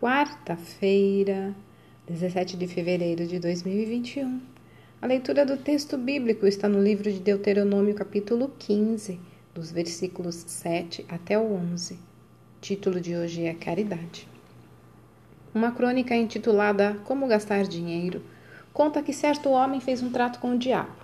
quarta-feira, 17 de fevereiro de 2021. A leitura do texto bíblico está no livro de Deuteronômio, capítulo 15, dos versículos 7 até o 11. O título de hoje é Caridade. Uma crônica intitulada Como Gastar Dinheiro conta que certo homem fez um trato com o diabo.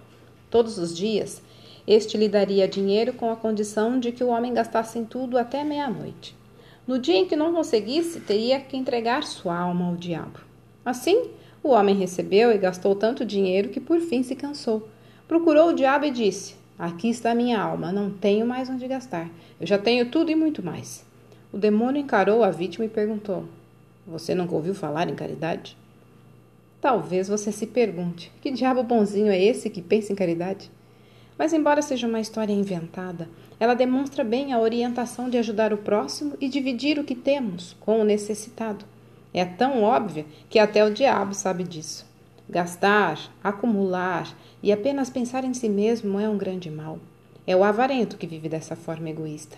Todos os dias, este lhe daria dinheiro com a condição de que o homem gastasse em tudo até meia-noite. No dia em que não conseguisse, teria que entregar sua alma ao diabo. Assim, o homem recebeu e gastou tanto dinheiro que por fim se cansou. Procurou o diabo e disse: Aqui está minha alma, não tenho mais onde gastar. Eu já tenho tudo e muito mais. O demônio encarou a vítima e perguntou: Você nunca ouviu falar em caridade? Talvez você se pergunte: que diabo bonzinho é esse que pensa em caridade? Mas, embora seja uma história inventada, ela demonstra bem a orientação de ajudar o próximo e dividir o que temos com o necessitado. É tão óbvia que até o diabo sabe disso. Gastar, acumular e apenas pensar em si mesmo é um grande mal. É o avarento que vive dessa forma egoísta.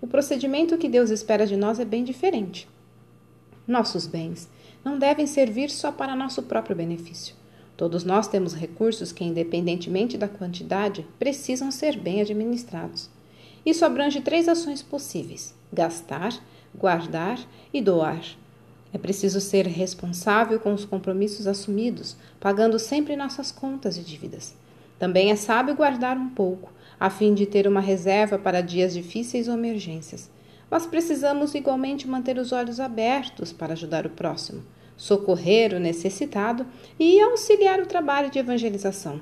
O procedimento que Deus espera de nós é bem diferente. Nossos bens não devem servir só para nosso próprio benefício. Todos nós temos recursos que, independentemente da quantidade, precisam ser bem administrados. Isso abrange três ações possíveis: gastar, guardar e doar. É preciso ser responsável com os compromissos assumidos, pagando sempre nossas contas e dívidas. Também é sábio guardar um pouco, a fim de ter uma reserva para dias difíceis ou emergências. Mas precisamos igualmente manter os olhos abertos para ajudar o próximo socorrer o necessitado e auxiliar o trabalho de evangelização.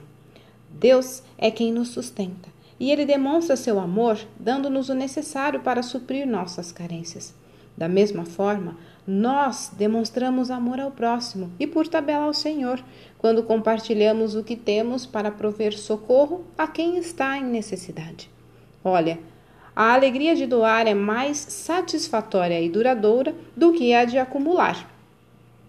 Deus é quem nos sustenta e Ele demonstra seu amor dando-nos o necessário para suprir nossas carências. Da mesma forma, nós demonstramos amor ao próximo e, por tabela, ao Senhor, quando compartilhamos o que temos para prover socorro a quem está em necessidade. Olha, a alegria de doar é mais satisfatória e duradoura do que a de acumular.